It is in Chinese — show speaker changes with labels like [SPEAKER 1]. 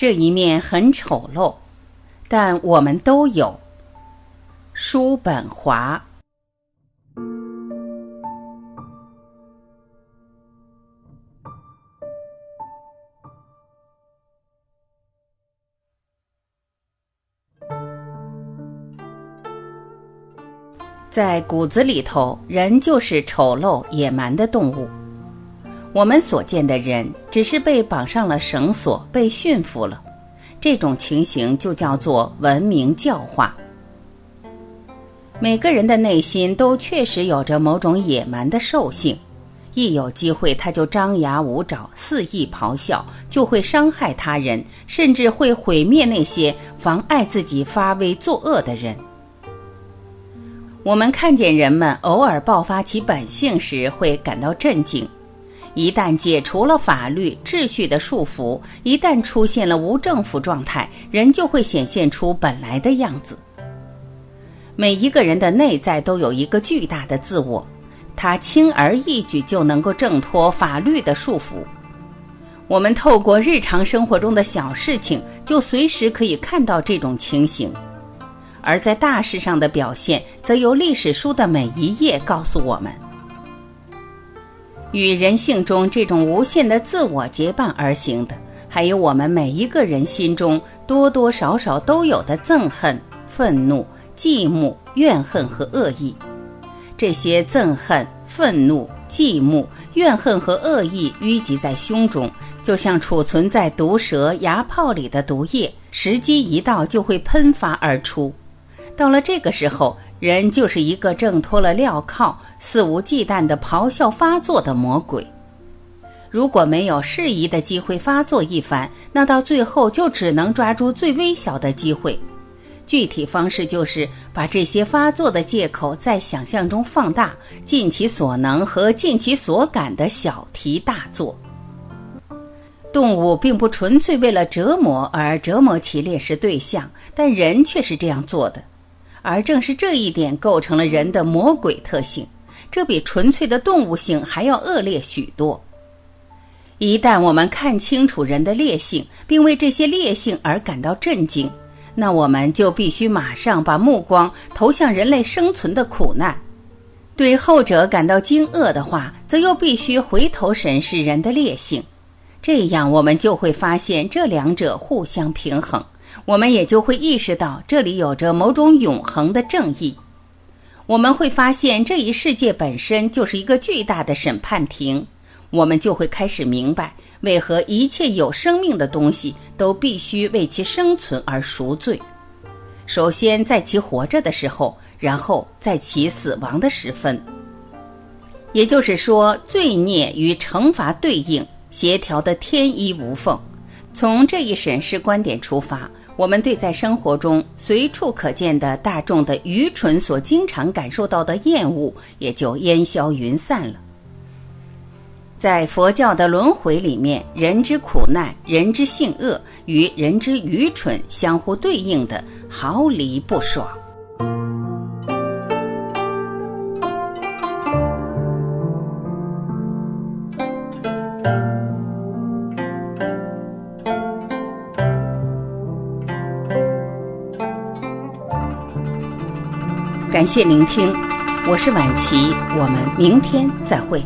[SPEAKER 1] 这一面很丑陋，但我们都有。叔本华。在骨子里头，人就是丑陋野蛮的动物。我们所见的人，只是被绑上了绳索，被驯服了。这种情形就叫做文明教化。每个人的内心都确实有着某种野蛮的兽性，一有机会他就张牙舞爪、肆意咆哮，就会伤害他人，甚至会毁灭那些妨碍自己发威作恶的人。我们看见人们偶尔爆发其本性时，会感到震惊；一旦解除了法律秩序的束缚，一旦出现了无政府状态，人就会显现出本来的样子。每一个人的内在都有一个巨大的自我，他轻而易举就能够挣脱法律的束缚。我们透过日常生活中的小事情，就随时可以看到这种情形。而在大事上的表现，则由历史书的每一页告诉我们。与人性中这种无限的自我结伴而行的，还有我们每一个人心中多多少少都有的憎恨、愤怒、寂寞、怨恨和恶意。这些憎恨、愤怒、寂寞、怨恨和恶意淤积在胸中，就像储存在毒蛇牙泡里的毒液，时机一到就会喷发而出。到了这个时候，人就是一个挣脱了镣铐、肆无忌惮的咆哮发作的魔鬼。如果没有适宜的机会发作一番，那到最后就只能抓住最微小的机会。具体方式就是把这些发作的借口在想象中放大，尽其所能和尽其所感的小题大做。动物并不纯粹为了折磨而折磨其猎食对象，但人却是这样做的。而正是这一点构成了人的魔鬼特性，这比纯粹的动物性还要恶劣许多。一旦我们看清楚人的劣性，并为这些劣性而感到震惊，那我们就必须马上把目光投向人类生存的苦难；对后者感到惊愕的话，则又必须回头审视人的劣性。这样，我们就会发现这两者互相平衡。我们也就会意识到，这里有着某种永恒的正义。我们会发现，这一世界本身就是一个巨大的审判庭。我们就会开始明白，为何一切有生命的东西都必须为其生存而赎罪。首先，在其活着的时候，然后在其死亡的时分。也就是说，罪孽与惩罚对应，协调的天衣无缝。从这一审视观点出发。我们对在生活中随处可见的大众的愚蠢所经常感受到的厌恶，也就烟消云散了。在佛教的轮回里面，人之苦难、人之性恶与人之愚蠢相互对应的，毫厘不爽。感谢聆听，我是晚琪，我们明天再会。